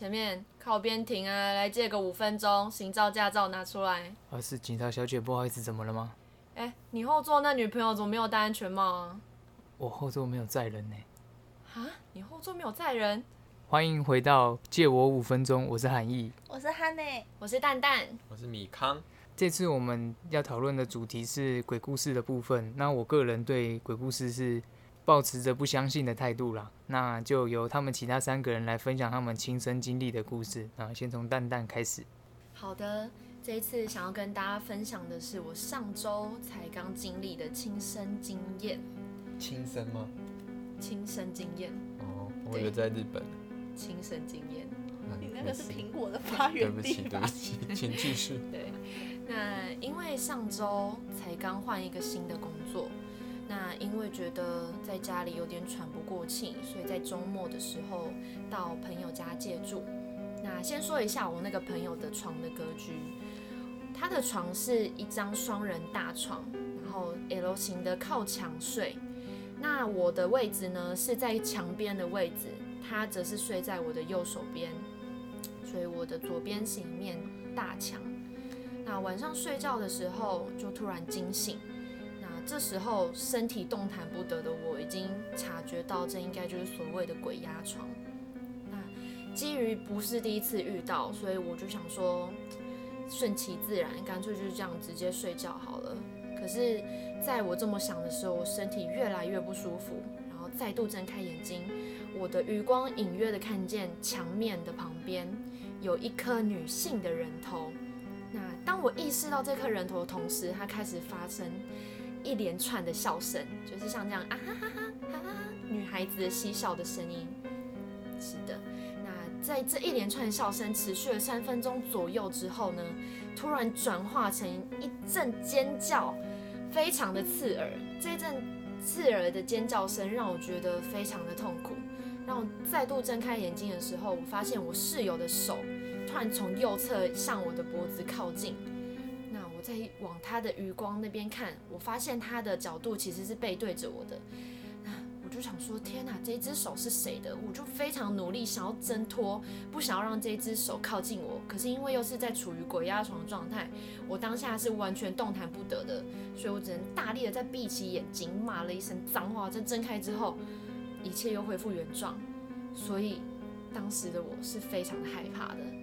前面靠边停啊，来借个五分钟，行照驾照拿出来。啊，是警察小姐，不好意思，怎么了吗？哎、你后座那女朋友怎么没有戴安全帽啊？我后座没有载人呢。啊，你后座没有载人？欢迎回到借我五分钟，我是韩毅。我是汉内，我是蛋蛋。我是米康，这次我们要讨论的主题是鬼故事的部分。那我个人对鬼故事是抱持着不相信的态度啦。那就由他们其他三个人来分享他们亲身经历的故事。那先从蛋蛋开始。好的，这一次想要跟大家分享的是我上周才刚经历的亲身经验，亲身吗？亲身经验，哦，我以为在日本。亲身经验。啊你那个是苹果的发对不起，源地对不？起，请继续。对，那因为上周才刚换一个新的工作，那因为觉得在家里有点喘不过气，所以在周末的时候到朋友家借住。那先说一下我那个朋友的床的格局，他的床是一张双人大床，然后 L 型的靠墙睡。那我的位置呢是在墙边的位置，他则是睡在我的右手边，所以我的左边是一面大墙。那晚上睡觉的时候就突然惊醒，这时候身体动弹不得的我已经察觉到这应该就是所谓的鬼压床。那基于不是第一次遇到，所以我就想说顺其自然，干脆就是这样直接睡觉好了。可是在我这么想的时候，我身体越来越不舒服，然后再度睁开眼睛，我的余光隐约的看见墙面的旁边有一颗女性的人头。那当我意识到这颗人头的同时，它开始发生一连串的笑声，就是像这样啊哈哈哈哈哈，女孩子的嬉笑的声音。是的，那在这一连串笑声持续了三分钟左右之后呢，突然转化成一阵尖叫，非常的刺耳。这一阵刺耳的尖叫声让我觉得非常的痛苦。让我再度睁开眼睛的时候，我发现我室友的手突然从右侧向我的脖子靠近。那我再往他的余光那边看，我发现他的角度其实是背对着我的。那我就想说，天哪，这只手是谁的？我就非常努力想要挣脱，不想要让这只手靠近我。可是因为又是在处于鬼压床的状态，我当下是完全动弹不得的，所以我只能大力的在闭起眼睛，骂了一声脏话。在睁开之后，一切又恢复原状。所以当时的我是非常害怕的。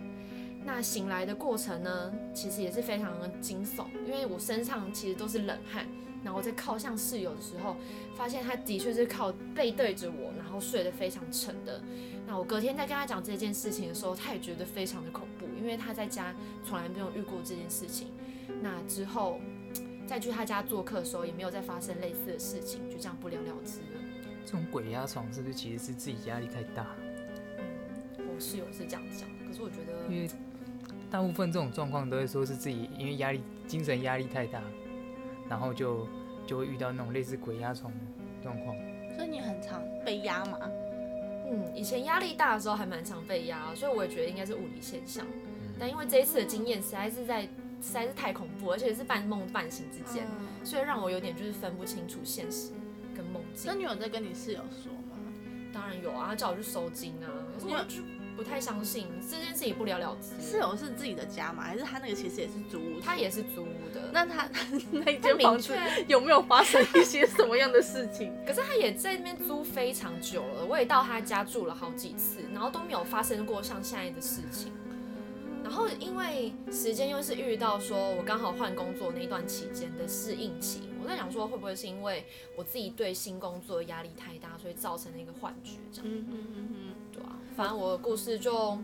那醒来的过程呢，其实也是非常的惊悚，因为我身上其实都是冷汗，然后在靠向室友的时候，发现他的确是靠背对着我，然后睡得非常沉的。那我隔天在跟他讲这件事情的时候，他也觉得非常的恐怖，因为他在家从来没有遇过这件事情。那之后再去他家做客的时候，也没有再发生类似的事情，就这样不了了之了。这种鬼压床是不是其实是自己压力太大？我室友是这样讲，可是我觉得因为大部分这种状况都会说是自己因为压力、精神压力太大，然后就就会遇到那种类似鬼压床的状况。所以你很常被压吗？嗯，以前压力大的时候还蛮常被压，所以我也觉得应该是物理现象。嗯但因为这一次的经验实在是在实在是太恐怖，而且是半梦半醒之间，嗯所以让我有点就是分不清楚现实跟梦境。那你有在跟你室友说吗？当然有啊，他叫我去收金啊，可是我就不太相信这件事情不了了之。室友是自己的家吗？还是他那个其实也是租屋？他也是租屋的，那他 那间房子确，有没有发生一些什么样的事情？可是他也在那边租非常久了，我也到他家住了好几次，然后都没有发生过像现在的事情。然后因为时间又是遇到说我刚好换工作那段期间的适应期，我在想说会不会是因为我自己对新工作压力太大，所以造成了一个幻觉这样，嗯嗯嗯嗯，反正我的故事就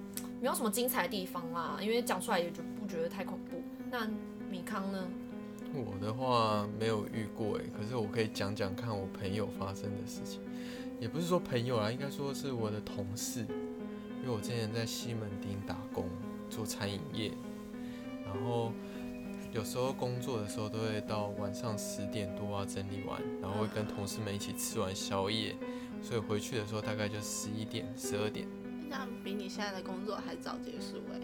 没有什么精彩的地方啦，因为讲出来也就不觉得太恐怖。那米康呢？我的话没有遇过哎，可是我可以讲讲看我朋友发生的事情，也不是说朋友啦，应该说是我的同事，因为我之前在西门町打工做餐饮业，然后有时候工作的时候都会到晚上十点多啊整理完，然后会跟同事们一起吃完宵夜，所以回去的时候大概就十一点、十二点。这样比你现在的工作还早结束哎、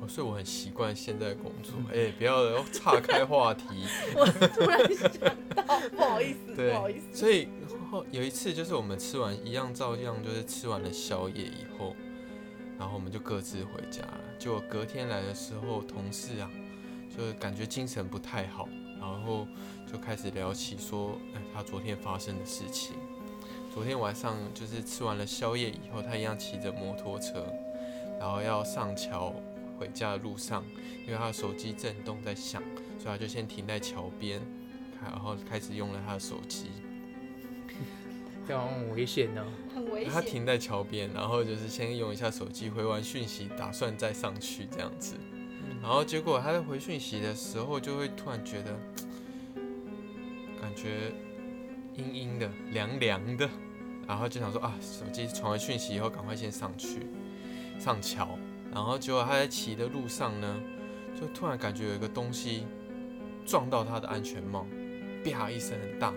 哦，所以我很习惯现在的工作。哎、不要岔开话题。我突然想到，不好意思，不好意思。所以后有一次就是我们吃完一样照样就是吃完了宵夜以后，然然后我们就各自回家了。结果隔天来的时候，同事啊，就是感觉精神不太好，然后就开始聊起说，哎，他昨天发生的事情。昨天晚上就是吃完了宵夜以后，他一样骑着摩托车，然后要上桥回家的路上，因为他的手机震动在响，所以他就先停在桥边，然后开始用了他的手机。这样很危险呢、很危险。他停在桥边，然后就是先用一下手机回完讯息，打算再上去这样子。然后结果他在回讯息的时候，就会突然觉得，感觉阴阴的、凉凉的，然后就想说啊，手机传完讯息以后，赶快先上去上桥。然后结果他在骑的路上呢，就突然感觉有一个东西撞到他的安全帽，啪一声很大，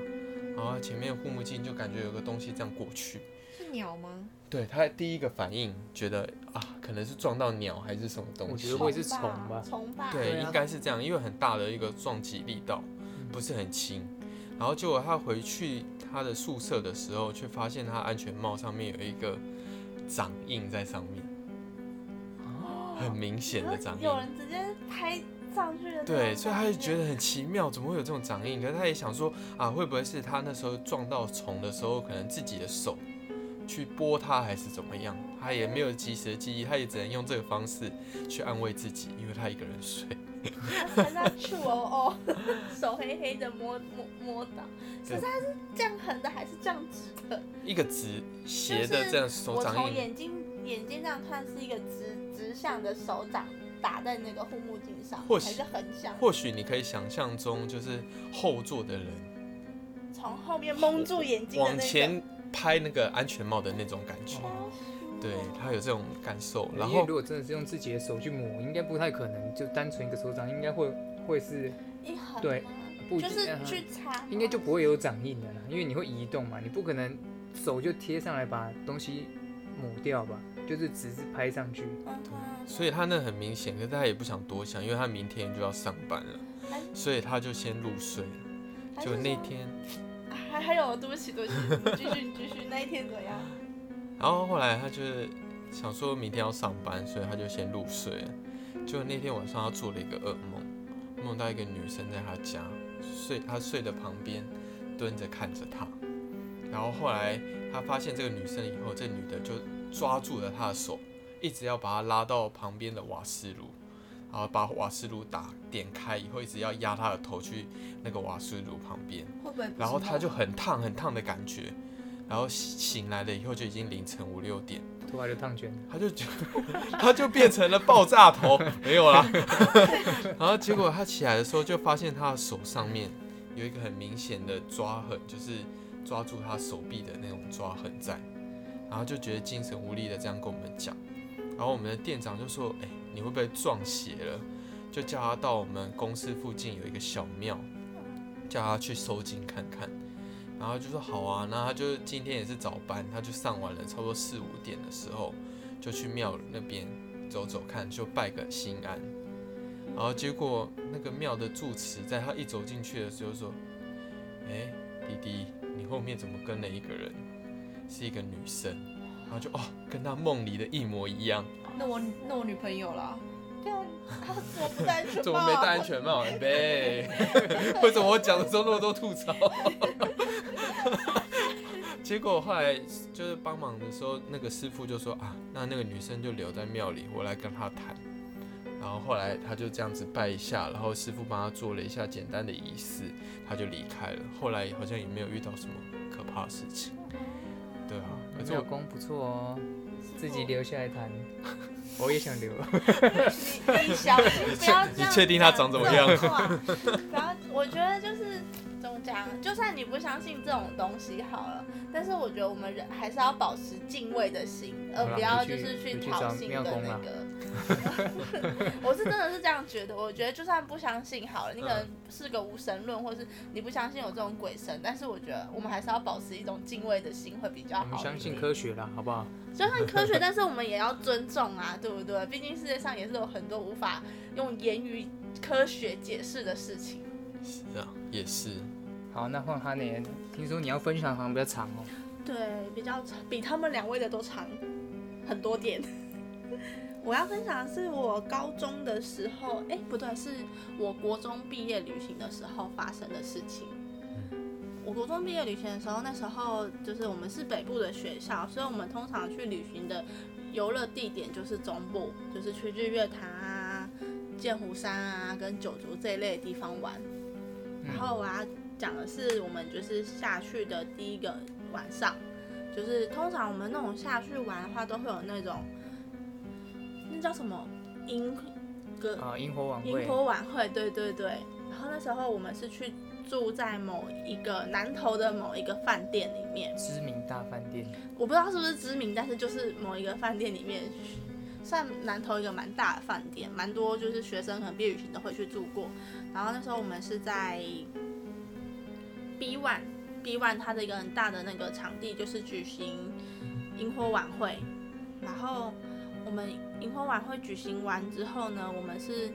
然后前面护目镜就感觉有个东西这样过去。是鸟吗？对他第一个反应觉得啊，可能是撞到鸟还是什么东西我觉得。会是虫吧虫吧。对，应该是这样，因为很大的一个撞击力道，不是很轻。然后结果他回去他的宿舍的时候，却发现他安全帽上面有一个掌印在上面，很明显的掌印。有人直接拍上去的。对，所以他就觉得很奇妙，怎么会有这种掌印？可是他也想说啊，会不会是他那时候撞到虫的时候，可能自己的手去拨它，还是怎么样？他也没有及时的记忆，他也只能用这个方式去安慰自己，因为他一个人睡。他在触哦哦，手黑黑的摸摸摸到，可是它是这样横的还是这样直的？一个直斜的这样手掌印，从眼睛眼睛这样看是一个直直向的手掌打在那个护目镜上，或许还是横向？或许你可以想象中，就是后座的人从后面蒙住眼睛那个。往前拍那个安全帽的那种感觉，哦对他有这种感受。然后如果真的是用自己的手去抹，应该不太可能，就单纯一个手掌，应该会会是对不就是嗯去擦，应该就不会有掌印的啦，因为你会移动嘛，你不可能手就贴上来把东西抹掉吧，就是只是拍上去。对。所以他那很明显，可是他也不想多想，因为他明天就要上班了，所以他就先入睡了。就那天，还还有，对不起，对不起，你继续，你继续。那一天怎样？然后后来他就是想说明天要上班，所以他就先入睡了。就那天晚上他做了一个噩梦，梦到一个女生在他家睡，他睡的旁边蹲着看着他。然后后来他发现这个女生以后，这女的就抓住了他的手，一直要把他拉到旁边的瓦斯炉，然后把瓦斯炉打点开以后，一直要压他的头去那个瓦斯炉旁边。会不会？然后他就很烫很烫的感觉，然后醒来了以后就已经凌晨五六点，头发就烫卷，他就觉 他就变成了爆炸头，没有啦。然后结果他起来的时候就发现他的手上面有一个很明显的抓痕，就是抓住他手臂的那种抓痕在，然后就觉得精神无力的这样跟我们讲，然后我们的店长就说：“哎、你会不会撞邪了？”就叫他到我们公司附近有一个小庙，叫他去收金看看。然后就说好啊，那他就今天也是早班，他就上完了，差不多四五点的时候就去庙那边走走看，就拜个心安。然后结果那个庙的住持在他一走进去的时候说：“哎，弟弟，你后面怎么跟了一个人？是一个女生。”然后就哦，跟他梦里的一模一样。那我那我女朋友啦，对啊，他怎么不戴安全帽？怎么没戴安全帽？呗，为什么我讲的时候那么多吐槽？结果后来就是帮忙的时候，那个师傅就说啊，那那个女生就留在庙里，我来跟她谈。然后后来他就这样子拜一下，然后师傅帮他做了一下简单的仪式，他就离开了。后来好像也没有遇到什么可怕的事情。对啊，而且老我公不错哦，自己留下来谈，我也想留。你你小心不要这样你确定他长怎么样讲这种话不要，我觉得就是讲，就算你不相信这种东西好了，但是我觉得我们人还是要保持敬畏的心，而不要就是去回去找讨心的那个。我是真的是这样觉得，我觉得就算不相信好了，你可能是个无神论，或是你不相信有这种鬼神，但是我觉得我们还是要保持一种敬畏的心会比较好。我们相信科学啦，好不好？就算科学，但是我们也要尊重啊，对不对？毕竟世界上也是有很多无法用言语科学解释的事情。是啊，也是。好，那换哈尼，听说你要分享好像比较长哦。对，比较长，比他们两位的都长很多点。我要分享的是我高中的时候，哎，不对，是我国中毕业旅行的时候发生的事情。我国中毕业旅行的时候，那时候就是我们是北部的学校，所以我们通常去旅行的游乐地点就是中部，就是去日月潭啊、剑湖山啊、跟九族这一类的地方玩。然后我要讲的是，我们就是下去的第一个晚上，就是通常我们那种下去玩的话，都会有那种。那叫什么萤歌啊？萤火晚会。萤火晚会，对对对。然后那时候我们是去住在某一个南头的某一个饭店里面，知名大饭店。我不知道是不是知名，但是就是某一个饭店里面，算南头一个蛮大的饭店，蛮多就是学生和毕业旅行都会去住过。然后那时候我们是在 B One，B One 它的一个很大的那个场地，就是举行萤火晚会，然后。我们萤火晚会举行完之后呢，我们是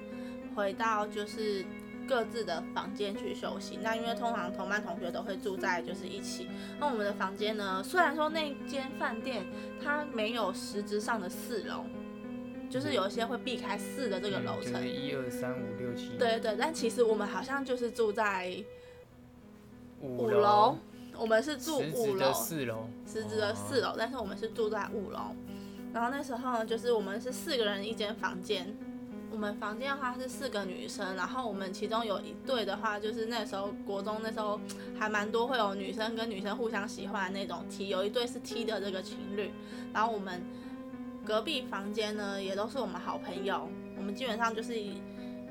回到就是各自的房间去休息。那因为通常同班同学都会住在就是一起。那我们的房间呢，虽然说那间饭店它没有实质上的四楼，就是有一些会避开四的这个楼层，一二三五六七。对对，但其实我们好像就是住在五楼，我们是住五楼，四楼，实质的四楼，但是我们是住在五楼。然后那时候呢，就是我们是四个人一间房间，我们房间的话是四个女生，然后我们其中有一对的话，就是那时候国中那时候还蛮多会有女生跟女生互相喜欢的那种 T，有一对是 T 的这个情侣，然后我们隔壁房间呢也都是我们好朋友，我们基本上就是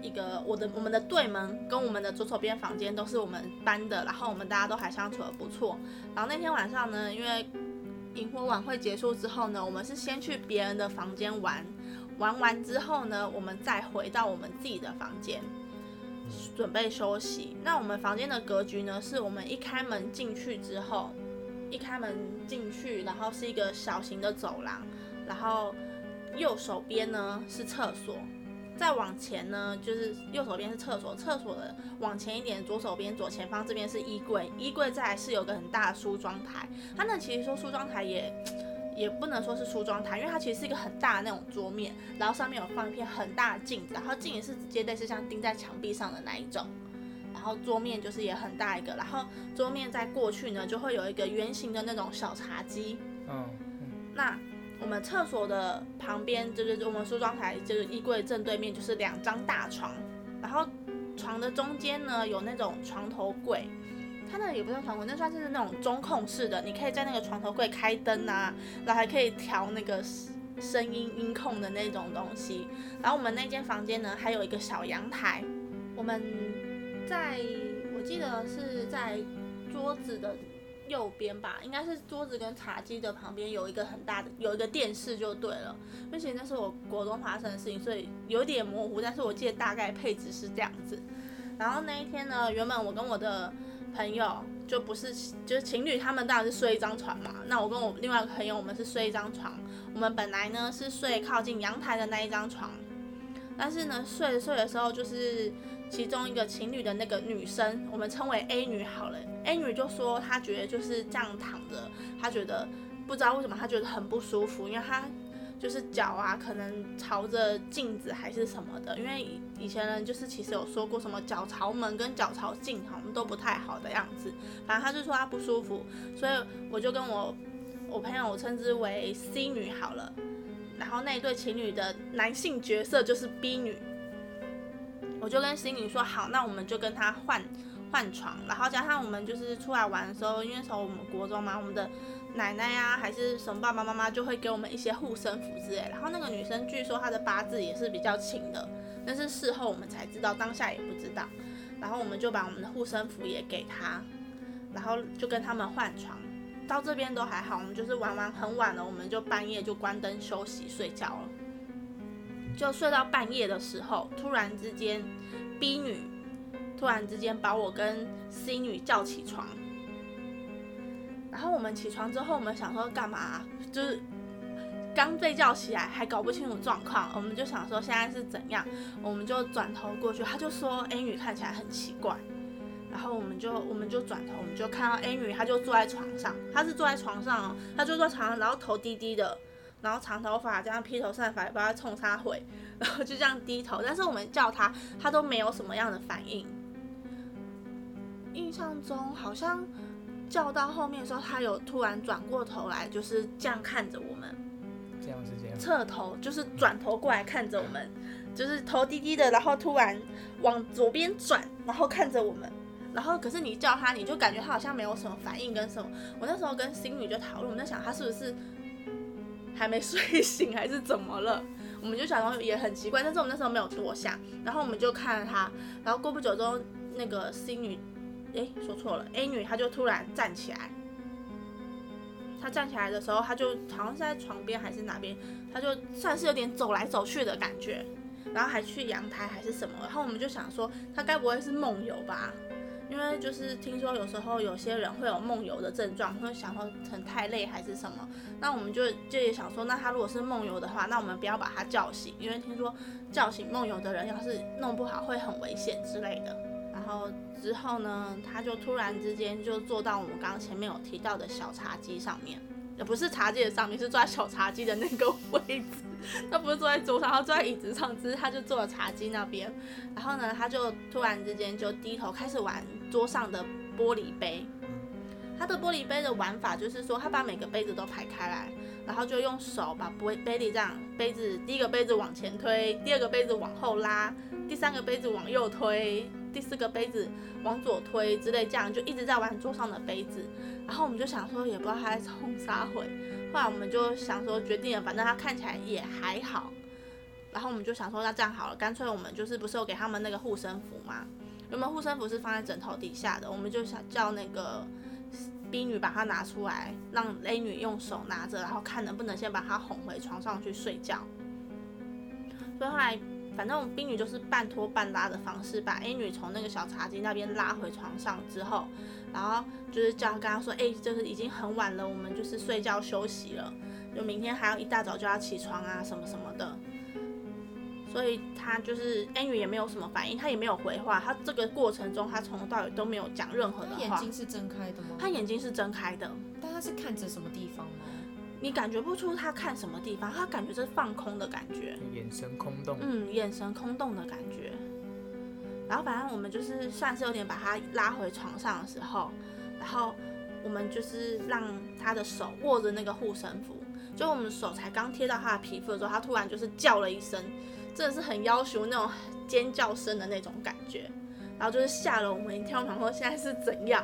一个我的我们的对门跟我们的左手边房间都是我们班的，然后我们大家都还相处的不错，然后那天晚上呢，因为萤火晚会结束之后呢，我们是先去别人的房间玩，玩完之后呢，我们再回到我们自己的房间，准备休息。那我们房间的格局呢，是我们一开门进去之后，一开门进去，然后是一个小型的走廊，然后右手边呢是厕所。再往前呢，就是右手边是厕所，厕所的往前一点，左手边左前方这边是衣柜，衣柜再来是有个很大的梳妆台。它那其实说梳妆台也 也不能说是梳妆台，因为它其实是一个很大的那种桌面，然后上面有放一片很大的镜子，然后镜子是直接类似像钉在墙壁上的那一种，然后桌面就是也很大一个，然后桌面再过去呢，就会有一个圆形的那种小茶几。嗯，那。我们厕所的旁边就是我们梳妆台，就是衣柜正对面就是两张大床，然后床的中间呢有那种床头柜，它那也不算床头柜，那算是那种中控式的，你可以在那个床头柜开灯啊，然后还可以调那个声音音控的那种东西。然后我们那间房间呢还有一个小阳台，我们在我记得是在桌子的。右边吧，应该是桌子跟茶几的旁边有一个很大的，有一个电视就对了。而且那是我国中发生的事情，所以有点模糊，但是我记得大概配置是这样子。然后那一天呢，原本我跟我的朋友就不是就是情侣，他们当然是睡一张床嘛。那我跟我另外一个朋友，我们是睡一张床。我们本来呢是睡靠近阳台的那一张床，但是呢睡着睡的时候就是。其中一个情侣的那个女生，我们称为 A 女好了。A 女就说她觉得就是这样躺着，她觉得不知道为什么她觉得很不舒服，因为她就是脚啊可能朝着镜子还是什么的。因为以前人就是其实有说过什么脚朝门跟脚朝镜好像都不太好的样子。反正她就说她不舒服，所以我就跟我我朋友我称之为 C 女好了。然后那一对情侣的男性角色就是 B 女。我就跟心灵说好，那我们就跟他换换床，然后加上我们就是出来玩的时候，因为从我们国中嘛，我们的奶奶呀还是什么爸爸妈妈就会给我们一些护身符之类。然后那个女生据说她的八字也是比较轻的，但是事后我们才知道，当下也不知道。然后我们就把我们的护身符也给她，然后就跟他们换床。到这边都还好，我们就是玩完很晚了，我们就半夜就关灯休息睡觉了。就睡到半夜的时候，突然之间，B 女突然之间把我跟 C 女叫起床。然后我们起床之后，我们想说干嘛？就是刚被叫起来，还搞不清楚状况。我们就想说现在是怎样，我们就转头过去。他就说 A 女看起来很奇怪。然后我们就我们就转头，我们就看到 A 女，她就坐在床上，她是坐在床上哦，她就坐床上，然后头低低的。然后长头发这样披头散发，也不知道冲他回，然后就这样低头，但是我们叫他，他都没有什么样的反应。印象中好像叫到后面的时候，他有突然转过头来，就是这样看着我们，这样是这样。侧头就是转头过来看着我们，就是头低低的，然后突然往左边转，然后看着我们。然后可是你叫他，你就感觉他好像没有什么反应跟什么。我那时候跟星女就讨论，我们在想他是不是还没睡 醒，还是怎么了？我们就想说也很奇怪，但是我们那时候没有多想。然后我们就看了他，然后过不久之后，那个 C 女，哎，说错了，A 女，她就突然站起来。她站起来的时候，她就好像是在床边还是哪边，她就算是有点走来走去的感觉，然后还去阳台还是什么。然后我们就想说，她该不会是梦游吧？因为就是听说有时候有些人会有梦游的症状，会想说很太累还是什么，那我们就就也想说，那他如果是梦游的话，那我们不要把他叫醒，因为听说叫醒梦游的人要是弄不好会很危险之类的。然后之后呢，他就突然之间就坐到我们刚刚前面有提到的小茶几上面，也不是茶几的上面，是坐在小茶几的那个 位置。他不是坐在桌上，他坐在椅子上，只是他就坐了茶几那边。然后呢，他就突然之间就低头开始玩桌上的玻璃杯。他的玻璃杯的玩法就是说，他把每个杯子都排开来，然后就用手把杯杯里这样杯子第一个杯子往前推，第二个杯子往后拉，第三个杯子往右推，第四个杯子往左推之类，这样就一直在玩桌上的杯子。然后我们就想说，也不知道他在冲啥回。后来我们就想说，决定了，反正他看起来也还好。然后我们就想说，那这样好了，干脆我们就是不是有给他们那个护身符吗？我们护身符是放在枕头底下的，我们就想叫那个 B 女把它拿出来，让 A 女用手拿着，然后看能不能先把她哄回床上去睡觉。所以后来，反正冰女就是半拖半拉的方式，把 A 女从那个小茶几那边拉回床上之后。然后就是叫她跟她说，哎，就是已经很晚了，我们就是睡觉休息了，就明天还要一大早就要起床啊，什么什么的。所以他就是安宇也没有什么反应，他也没有回话，他这个过程中他从头到尾都没有讲任何的话。眼睛是睁开的吗？他眼睛是睁开的，但他是看着什么地方吗？你感觉不出他看什么地方，他感觉是放空的感觉，眼神空洞。嗯，眼神空洞的感觉。然后反正我们就是算是有点把他拉回床上的时候，然后我们就是让他的手握着那个护身符，就我们手才刚贴到他的皮肤的时候，他突然就是叫了一声，真的是很要求那种尖叫声的那种感觉，然后就是吓了我们一跳，然后现在是怎样？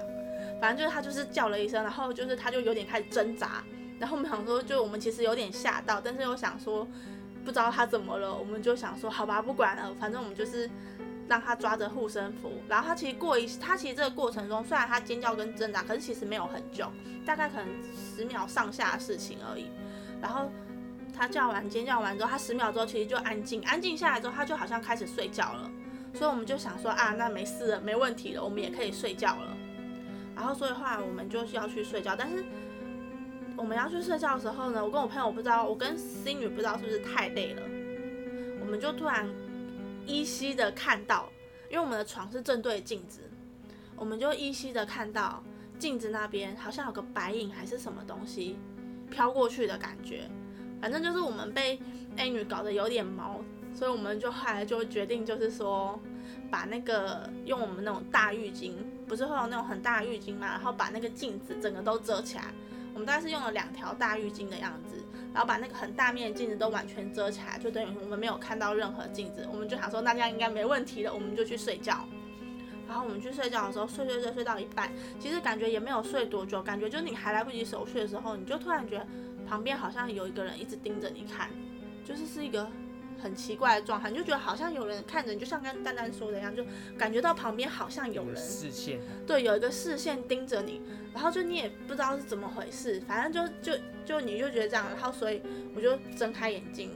反正就是他就是叫了一声，然后就是他就有点开始挣扎，然后我们想说，就我们其实有点吓到，但是又想说不知道他怎么了，我们就想说好吧，不管了，反正我们就是。让他抓着护身符，然后他其实过一，他其实这个过程中，虽然他尖叫跟挣扎，可是其实没有很久，大概可能十秒上下的事情而已。然后他叫完尖叫完之后，他十秒之后其实就安静，安静下来之后，他就好像开始睡觉了。所以我们就想说啊，那没事了，没问题了，我们也可以睡觉了。然后所以后来我们就是要去睡觉，但是我们要去睡觉的时候呢，我跟我朋友不知道，我跟 C 女不知道是不是太累了，我们就突然。依稀的看到，因为我们的床是正对镜子，我们就依稀的看到镜子那边好像有个白影还是什么东西飘过去的感觉。反正就是我们被 A 女搞得有点毛，所以我们就后来就决定就是说，把那个用我们那种大浴巾，不是会有那种很大的浴巾嘛，然后把那个镜子整个都遮起来。我们大概是用了两条大浴巾的样子。然后把那个很大面的镜子都完全遮起来，就等于我们没有看到任何镜子。我们就想说，那这样应该没问题了，我们就去睡觉。然后我们去睡觉的时候，睡睡睡睡到一半，其实感觉也没有睡多久，感觉就你还来不及熟睡的时候，你就突然觉得 旁边好像有一个人一直盯着你看，就是是一个。很奇怪的状态，你就觉得好像有人看着你，就像刚丹丹说的一样，就感觉到旁边好像有人视线，对，有一个视线盯着你，然后就你也不知道是怎么回事，反正就就就你就觉得这样，然后所以我就睁开眼睛，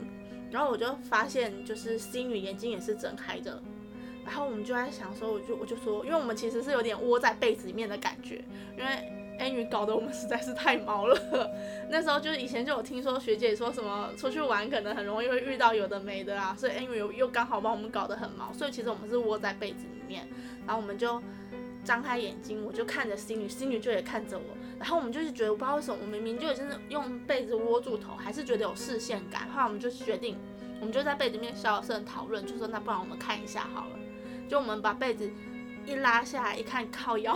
然后我就发现就是心雨眼睛也是睁开的，然后我们就在想说，我就我就说，因为我们其实是有点窝在被子里面的感觉，因为。A 女搞得我们实在是太毛了。那时候就是以前就有听说学姐说什么出去玩可能很容易会遇到有的没的啊，所以 A 女又刚好把我们搞得很毛，所以其实我们是窝在被子里面，然后我们就张开眼睛，我就看着心女，心女就也看着我，然后我们就是觉得，我不知道为什么，我明明就已经用被子窝住头，还是觉得有视线感。后来我们就决定，我们就在被子里面小声讨论，就说那不然我们看一下好了。就我们把被子一拉下来，一看靠腰，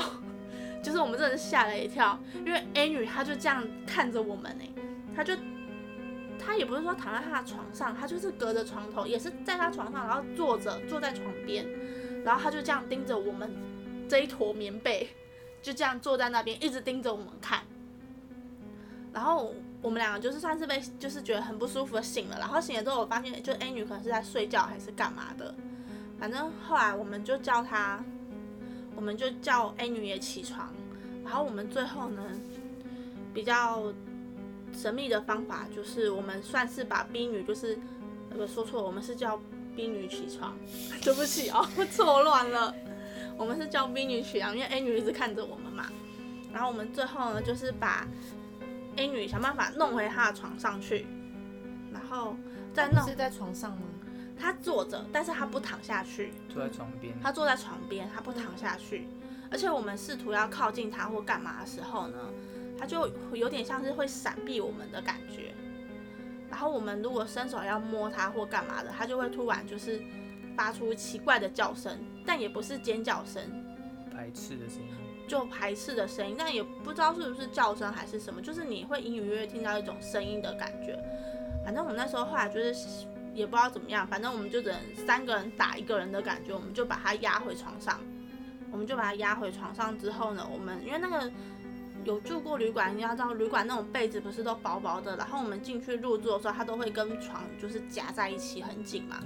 就是我们真的吓了一跳，因为 A 女她就这样看着我们呢，她就她也不是说躺在她的床上，她就是隔着床头，也是在她床上，然后坐着坐在床边，然后她就这样盯着我们这一坨棉被，就这样坐在那边一直盯着我们看，然后我们两个就是算是被就是觉得很不舒服醒了，然后醒了之后我发现就 A 女可能是在睡觉还是干嘛的。反正后来我们就叫她，我们就叫 A 女也起床，然后我们最后呢，比较神秘的方法就是我们算是把 B 女就是呃说错了，我们是叫 B 女起床，对不起哦，错乱了，我们是叫 B 女起床，因为 A 女一直看着我们嘛，然后我们最后呢就是把 A 女想办法弄回她的床上去，然后再弄是在床上吗？她坐着，但是他不躺下去，坐在床边，他坐在床边，他不躺下去。而且我们试图要靠近他或干嘛的时候呢，他就有点像是会闪避我们的感觉。然后我们如果伸手要摸他或干嘛的，他就会突然就是发出奇怪的叫声，但也不是尖叫声，排斥的声音。就排斥的声音，但也不知道是不是叫声还是什么，就是你会隐隐约约听到一种声音的感觉。反正我们那时候后来就是也不知道怎么样，反正我们就只能三个人打一个人的感觉，我们就把他压回床上。我们就把他压回床上之后呢，我们因为那个有住过旅馆，你要知道旅馆那种被子不是都薄薄的，然后我们进去入住的时候，它都会跟床就是夹在一起很紧嘛，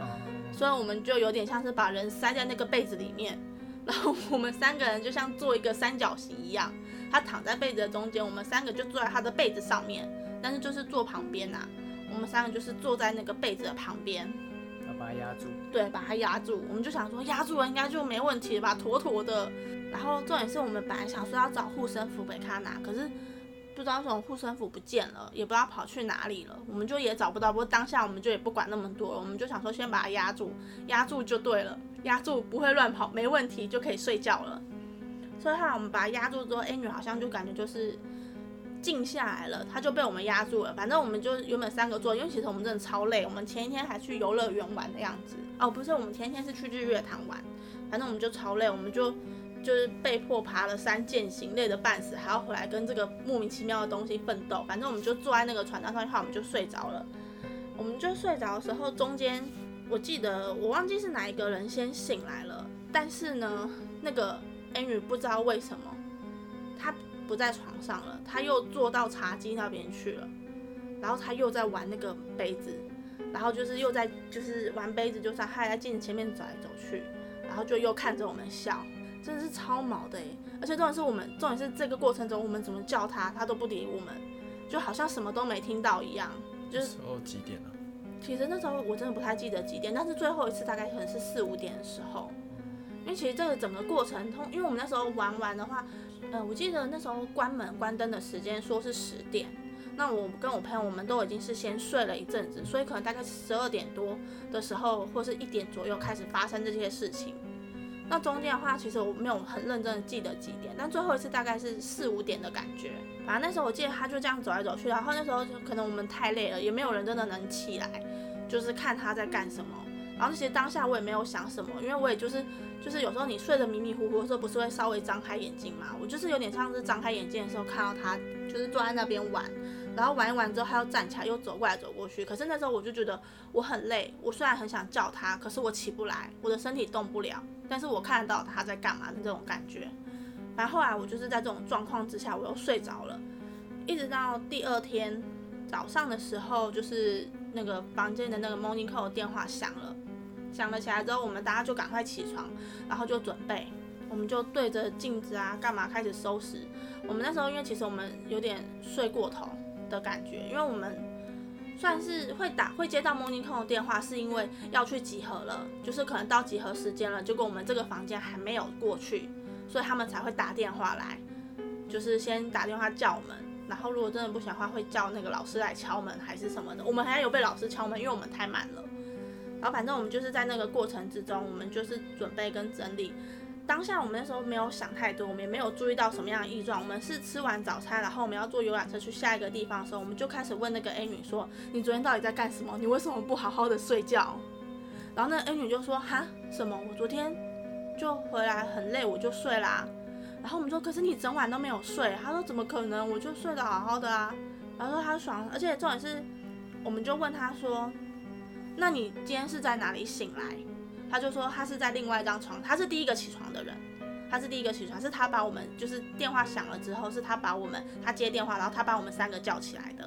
所以我们就有点像是把人塞在那个被子里面。然后我们三个人就像做一个三角形一样，他躺在被子的中间，我们三个就坐在他的被子上面，但是就是坐旁边呐、我们三个就是坐在那个被子的旁边，要把它压住。对，把它压住。我们就想说压住了应该就没问题了吧，妥妥的。然后重点是我们本来想说要找护身符给他拿，可是不知道为什么护身符不见了，也不知道跑去哪里了，我们就也找不到。不过当下我们就也不管那么多了，我们就想说先把它压住，压住就对了，压住不会乱跑，没问题就可以睡觉了。所以后来我们把它压住之后，A 女好像就感觉就是静下来了，他就被我们压住了。反正我们就原本三个坐，因为其实我们真的超累，我们前一天还去游乐园玩的样子。哦，不是，我们前一天是去日月潭玩，反正我们就超累，我们就就是被迫爬了山践行，累得半死，还要回来跟这个莫名其妙的东西奋斗。反正我们就坐在那个船上上去，后来我们就睡着了。我们就睡着的时候，中间我记得我忘记是哪一个人先醒来了，但是呢，那个 A 女不知道为什么，他不在床上了，他又坐到茶几那边去了，然后他又在玩那个杯子，然后就是又在就是玩杯子，就算他还在镜子前面走来走去，然后就又看着我们笑，真的是超毛的诶。而且重点是我们，重点是这个过程中我们怎么叫他，他都不理我们，就好像什么都没听到一样。就是时候几点了、其实那时候我真的不太记得几点，但是最后一次大概可能是四五点的时候，因为其实这个整个过程通，因为我们那时候玩完的话，呃，我记得那时候关门关灯的时间说是十点，那我跟我朋友我们都已经是先睡了一阵子，所以可能大概十二点多的时候，或是一点左右开始发生这些事情。那中间的话，其实我没有很认真的记得几点，但最后一次大概是四五点的感觉。反正那时候我记得他就这样走来走去，然后那时候就可能我们太累了，也没有人真的能起来，就是看他在干什么。然后其实当下我也没有想什么，因为我也就是就是有时候你睡得迷迷糊糊的时候，不是会稍微张开眼睛嘛？我就是有点像是张开眼睛的时候看到他就是坐在那边玩，然后玩一玩之后他又站起来又走过来走过去。可是那时候我就觉得我很累，我虽然很想叫他，可是我起不来，我的身体动不了，但是我看得到他在干嘛的这种感觉。然后后来我就是在这种状况之下，我又睡着了，一直到第二天早上的时候，就是那个房间的那个 morning call 电话响了，想了起来之后，我们大家就赶快起床，然后就准备，我们就对着镜子啊，干嘛开始收拾。我们那时候因为其实我们有点睡过头的感觉，因为我们算是会打会接到 morning call 的电话，是因为要去集合了，就是可能到集合时间了，结果我们这个房间还没有过去，所以他们才会打电话来，就是先打电话叫我们，然后如果真的不行的话，会叫那个老师来敲门还是什么的。我们还有被老师敲门，因为我们太慢了。然后反正我们就是在那个过程之中，我们就是准备跟整理，当下我们那时候没有想太多，我们也没有注意到什么样的异状。我们是吃完早餐，然后我们要坐游览车去下一个地方的时候，我们就开始问那个 A 女说：“你昨天到底在干什么？你为什么不好好的睡觉？”然后那 A 女就说：“哈，什么？我昨天就回来很累，我就睡啦。”然后我们说：“可是你整晚都没有睡。”她说：“怎么可能？我就睡得好好的啊。”然后说她爽，而且重点是，我们就问她说：“那你今天是在哪里醒来？”他就说他是在另外一张床，他是第一个起床的人，他是第一个起床，是他把我们就是电话响了之后，是他把我们他接电话，然后他把我们三个叫起来的。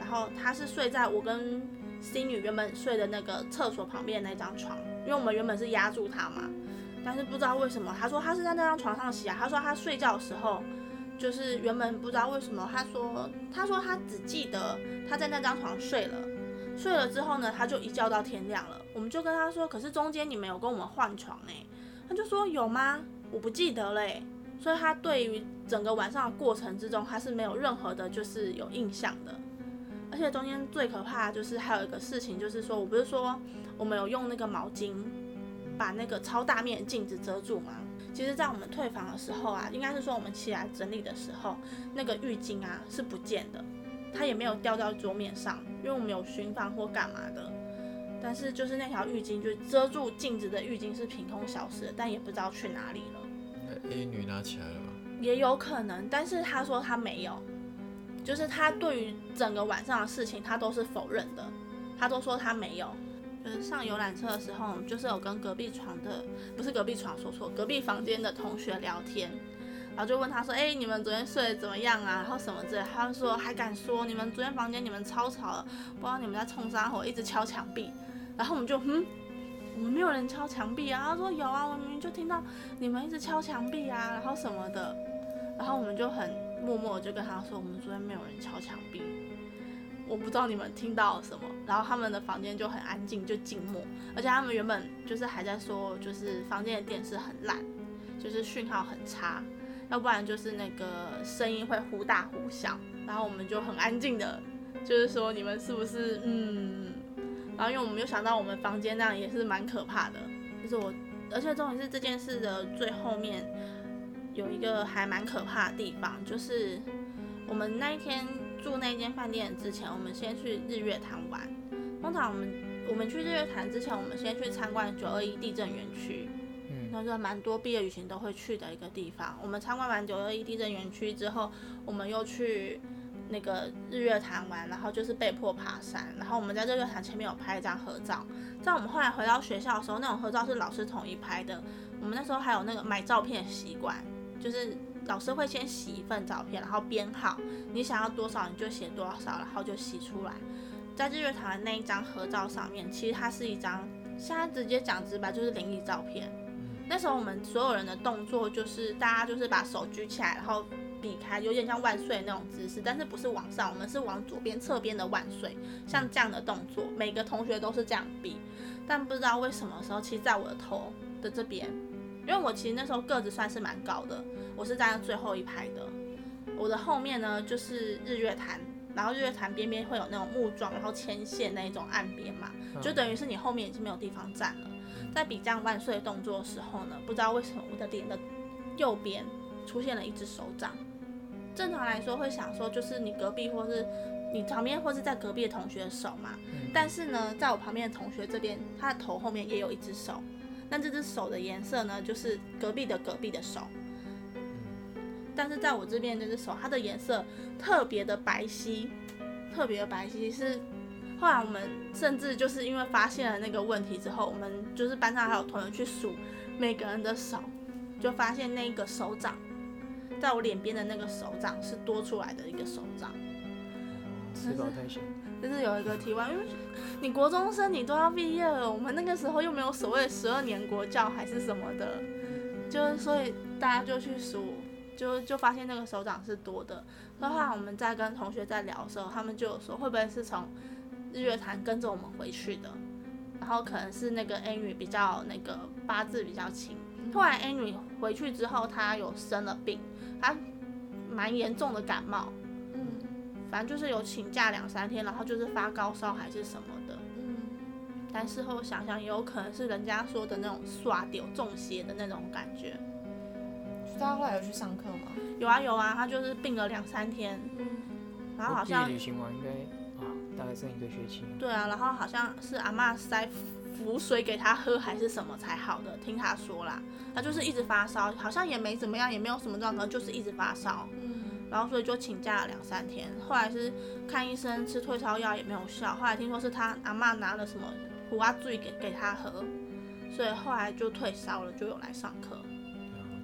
然后他是睡在我跟 C 女原本睡的那个厕所旁边那张床，因为我们原本是压住他嘛，但是不知道为什么，他说他是在那张床上洗啊，他说他睡觉的时候就是原本不知道为什么，他说他说他只记得他在那张床睡了。睡了之后呢，他就一觉到天亮了。我们就跟他说，可是中间你没有跟我们换床哎，他就说有吗？我不记得嘞。所以他对于整个晚上的过程之中，他是没有任何的，就是有印象的。而且中间最可怕的就是还有一个事情，就是说我不是说我们有用那个毛巾把那个超大面镜子遮住吗？其实，在我们退房的时候啊，应该是说我们起来整理的时候，那个浴巾啊是不见的。它也没有掉到桌面上，因为我们有巡房或干嘛的。但是就是那条浴巾，就遮住镜子的浴巾是凭空消失的，但也不知道去哪里了。那 A 女拿起来了吗？也有可能，但是他说他没有，就是他对于整个晚上的事情他都是否认的，他都说他没有。就是上游览车的时候，就是有跟隔壁床的，不是隔壁床说错，隔壁房间的同学聊天。然后就问他说：“哎，你们昨天睡得怎么样啊？然后什么之类。”他就说：“还敢说你们昨天房间你们超吵了，不知道你们在冲啥火，一直敲墙壁。”然后我们就嗯，我们没有人敲墙壁啊。他说：“有啊，我明明就听到你们一直敲墙壁啊，然后什么的。”然后我们就很默默就跟他说：“我们昨天没有人敲墙壁，我不知道你们听到了什么。”然后他们的房间就很安静，就静默，而且他们原本就是还在说，就是房间的电视很烂，就是讯号很差。要不然就是那个声音会忽大忽小，然后我们就很安静的，就是说你们是不是嗯，然后因为我们又想到我们房间那样也是蛮可怕的，就是我，而且重点是这件事的最后面有一个还蛮可怕的地方，就是我们那一天住那间饭店之前，我们先去日月潭玩。通常我们我们去日月潭之前，我们先去参观九二一地震园区。那就蛮多毕业旅行都会去的一个地方。我们参观完九二一地震园区之后，我们又去那个日月潭玩，然后就是被迫爬山。然后我们在日月潭前面有拍一张合照。在我们后来回到学校的时候，那种合照是老师统一拍的。我们那时候还有那个买照片的习惯，就是老师会先洗一份照片，然后编号，你想要多少你就写多少，然后就洗出来。在日月潭的那一张合照上面，其实它是一张，现在直接讲直白就是灵异照片。那时候我们所有人的动作就是大家就是把手举起来，然后比开，有点像万岁那种姿势，但是不是往上，我们是往左边侧边的万岁，像这样的动作，每个同学都是这样比。但不知道为什么时候，其实在我的头的这边，因为我其实那时候个子算是蛮高的，我是站在最后一排的。我的后面呢就是日月潭，然后日月潭边边会有那种木桩，然后牵线那一种岸边嘛，就等于是你后面已经没有地方站了。在比这样万岁动作的时候呢，不知道为什么我的脸的右边出现了一只手掌。正常来说会想说就是你隔壁或是你旁边或是在隔壁的同学的手嘛，但是呢，在我旁边的同学这边，他的头后面也有一只手。那这只手的颜色呢，就是隔壁的隔壁的手。但是在我这边这只手，它的颜色特别的白皙，特别的白皙是。后来我们甚至就是因为发现了那个问题之后，我们就是班上还有同学去数每个人的手，就发现那个手掌，在我脸边的那个手掌是多出来的一个手掌。吃饱太闲。就是有一个题外，因为你国中生你都要毕业了，我们那个时候又没有所谓十二年国教还是什么的，就是所以大家就去数，就就发现那个手掌是多的。后来我们在跟同学在聊的时候，他们就有说会不会是从日月潭跟着我们回去的，然后可能是那个 A 女比较那个八字比较轻。后来 A 女回去之后，她有生了病，她蛮严重的感冒，嗯，反正就是有请假两三天，然后就是发高烧还是什么的，嗯，但事后想想，也有可能是人家说的那种刷掉中邪的那种感觉。他后来有去上课吗？有啊有啊，他就是病了两三天，嗯，然后好毕业像旅行完应该啊，大概剩一个学期。对啊，然后好像是阿妈塞符水给他喝还是什么才好的，听他说啦，他就是一直发烧，好像也没怎么样，也没有什么状况，就是一直发烧，嗯，然后所以就请假了两三天，后来是看医生吃退烧药也没有效，后来听说是他阿妈拿了什么胡阿醉给给他喝，所以后来就退烧了，就有来上课，了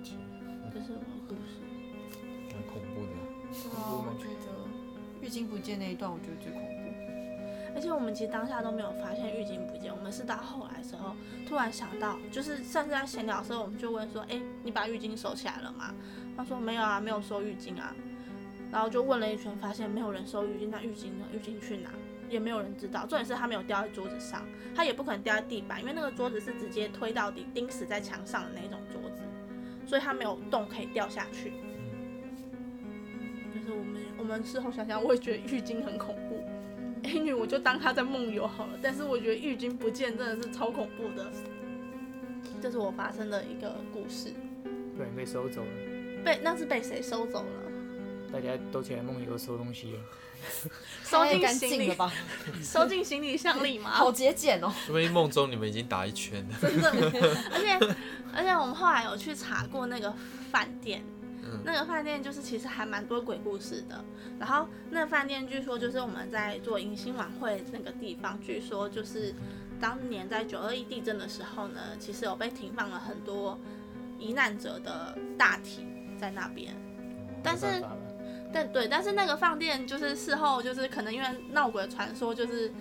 解，这是我的故事。蛮恐怖的。哦，我觉得月经不见那一段，我觉得最恐怖。而且我们其实当下都没有发现浴巾不见，我们是到后来的时候突然想到，就是上次在闲聊的时候，我们就问说，哎、你把浴巾收起来了吗？他说没有啊，没有收浴巾啊。然后就问了一圈，发现没有人收浴巾，那浴巾呢？浴巾去哪？也没有人知道。重点是他没有掉在桌子上，他也不可能掉在地板，因为那个桌子是直接推到底钉死在墙上的那种桌子，所以它没有洞可以掉下去。就是我们我们事后想想，我也觉得浴巾很恐怖。A 女我就当她在梦游好了，但是我觉得浴巾不见真的是超恐怖的。这是我发生的一个故事，不然被收走了，被那是被谁收走了？大家都起来梦游收东西了。收进行李，吧？收进行李箱里吗？好节俭哦。说不定梦中你们已经打一圈了。真的，而且而且我们后来有去查过那个饭店，嗯那个饭店就是其实还蛮多鬼故事的。然后那个饭店据说就是我们在做迎新晚会那个地方，据说就是当年在九二一地震的时候呢，其实有被停放了很多罹难者的大体在那边。但是但对，但是那个饭店就是事后就是可能因为闹鬼传说，就是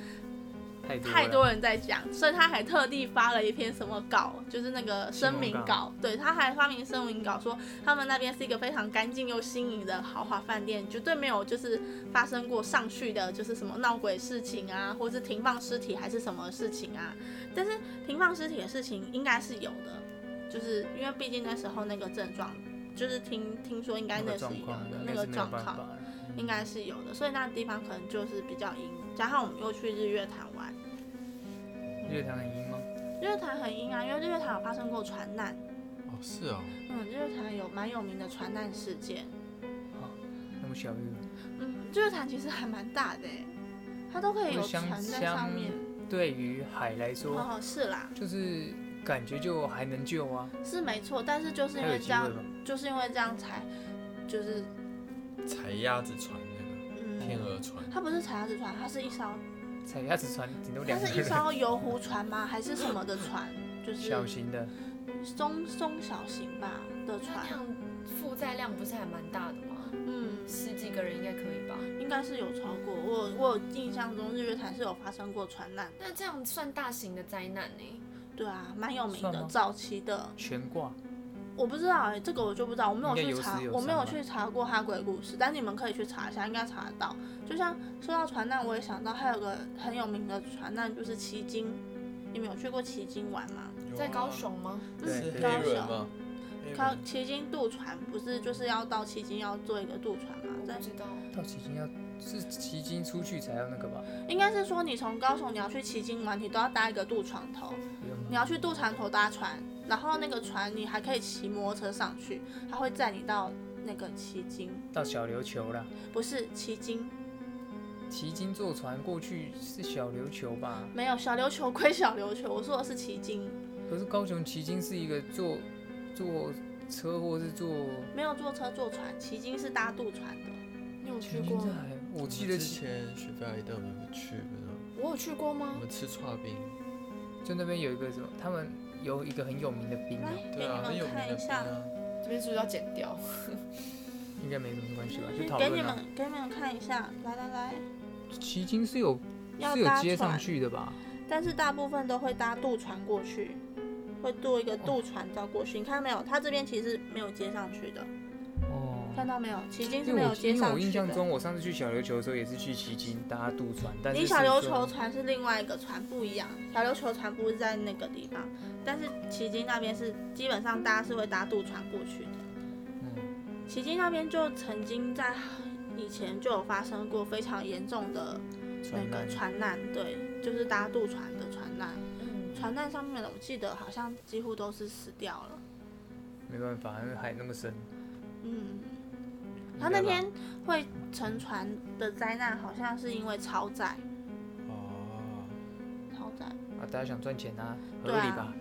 太多太多人在讲，所以他还特地发了一篇什么稿，就是那个声明稿。对，他还发明声明稿说，他们那边是一个非常干净又新颖的豪华饭店，绝对没有就是发生过上去的，就是什么闹鬼事情啊，或是停放尸体还是什么事情啊。但是停放尸体的事情应该是有的，就是因为毕竟那时候那个症状，就是听听说应该那是有的那个状况。应该是有的，所以那地方可能就是比较阴，加上我们又去日月潭玩，日月潭很阴吗？日月潭很阴啊，因为日月潭有发生过船难，哦，是哦，嗯，日月潭有蛮有名的船难事件，哦那么小玉，嗯，日月潭其实还蛮大的诶，它都可以有船在上面，对于海来说，哦，是啦，就是感觉就还能救啊，是没错，但是就是因为这样就是因为这样才，就是踩鸭子船那嗯。个，天鹅船，它不是踩鸭子船，它是一艘，踩鸭子船顶多它是一两个人，艘游湖船吗？还是什么的船？就是小型的，中中小型吧的船那，样负载量不是还蛮大的吗？嗯，十几个人应该可以吧？应该是有超过，我我有印象中日月潭是有发生过船难，那这样算大型的灾难呢？对啊，蛮有名的，早期的，悬挂，我不知道哎、这个我就不知道，我没有去查，有有我没有去查过他鬼故事，但你们可以去查一下，应该查得到。就像说到船难，我也想到还有个很有名的船难，就是旗津，你们有去过旗津玩吗？在高雄吗？对嗯，是高雄。黑人吗？黑靠人旗津渡船不是就是要到旗津要做一个渡船吗？在我不知道。到旗津要是旗津出去才要那个吧？应该是说你从高雄你要去旗津玩，你都要搭一个渡船头，你要去渡船头搭船，然后那个船你还可以骑摩托车上去，它会载你到那个旗津，到小琉球啦，不是旗津，旗津坐船过去是小琉球吧？没有小琉球归小琉球，我说的是旗津，可是高雄旗津是一个坐坐车或是坐没有坐车坐船，旗津是搭渡船的。你有去过吗？我记得之前学飞阿姨带我们去，不知道我有去过吗我？们吃串冰，就那边有一个什么，他们有一个很有名的冰啊，，对啊，很给你们有名的冰看一下，啊。这边是不是要剪掉？应该没什么关系吧？就讨给你。们给你们看一下，来来来，旗津是有要是有搭接上船，去的吧？但是大部分都会搭渡船过去，会渡一个渡船到过去。你看到没有？它这边其实没有接上去的，哦，看到没有？旗津是没有接我因为我。印象中，我上次去小琉球的时候也是去旗津搭渡船，但是你小琉球船是另外一个船，不一样。小琉球船不是在那个地方，但是旗津那边是基本上大家是会搭渡船过去的。嗯，旗津那边就曾经在以前就有发生过非常严重的那个船难船难，对，就是搭渡船的船难，嗯，船难上面的我记得好像几乎都是死掉了。没办法，因为海那么深。嗯，他那天会沉船的灾难，好像是因为超载，哦，超载。啊，大家想赚钱啊，合对理吧？啊？，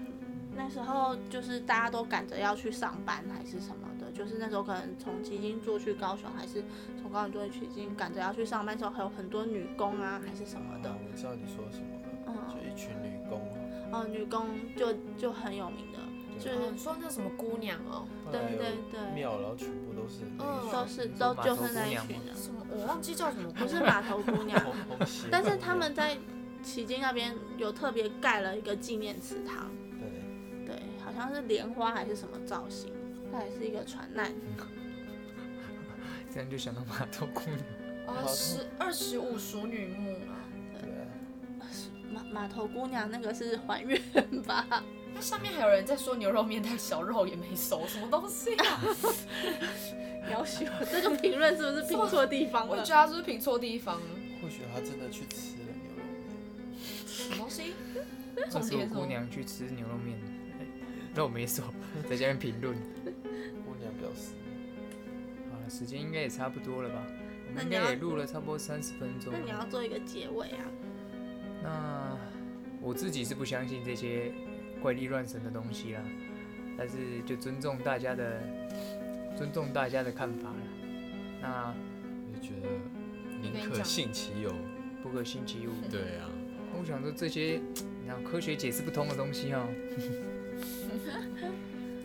那时候就是大家都赶着要去上班还是什么的，就是那时候可能从基金坐去高雄，还是从高雄坐去基金，赶着要去上班的时候，还有很多女工啊，还是什么的。哦，我知道你说什么了，嗯就嗯，一群女工，哦，女工就就很有名的，就哦，是你说那什么姑娘哦，对对对，庙，然后全部都是嗯都是都就是那一群人，什么我忘记叫什么，不是码头姑娘，但是他们在旗津那边有特别盖了一个纪念祠堂，对，对，好像是莲花还是什么造型，那也是一个船难。这样就想到码头姑娘。哦，十二十五熟女墓啊，对啊，码码头姑娘那个是还原吧？那下面还有人在说牛肉面太小，肉也没熟，什么东西啊？要喜欢这个评论是不是评错地方了我觉？得他是不是评错地方了？或许他真的去吃了牛肉面，什么东西？二十五重点是什么姑娘去吃牛肉面，肉没熟，在下面评论。姑娘表示，好了，时间应该也差不多了吧？我们应该也录了差不多三十分钟那。你要做一个结尾啊？那我自己是不相信这些怪力乱神的东西啦，但是就尊重大家的尊重大家的看法啦。那我就觉得宁可信其有，不可信其无。对啊，我想说这些，你看科学解释不通的东西哈、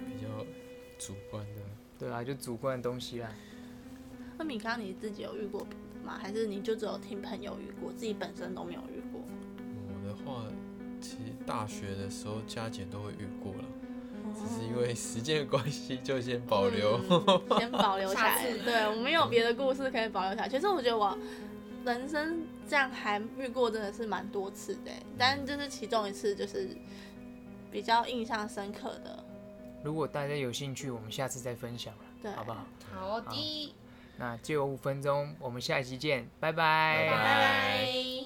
比较主观的。对啊，就主观的东西啦。那米康你自己有遇过吗？还是你就只有听朋友遇过，自己本身都没有遇过？我的话，其实大学的时候加减都会遇过了，只是因哦为时间的关系，就先保留。嗯先保留下来。下对，我们有别的故事可以保留下来。其实我觉得我人生这样还遇过真的是蛮多次的欸，但就是其中一次，就是比较印象深刻的。如果大家有兴趣，我们下次再分享了，对，好不好？好的，那就五分钟，我们下一期见，拜拜拜拜。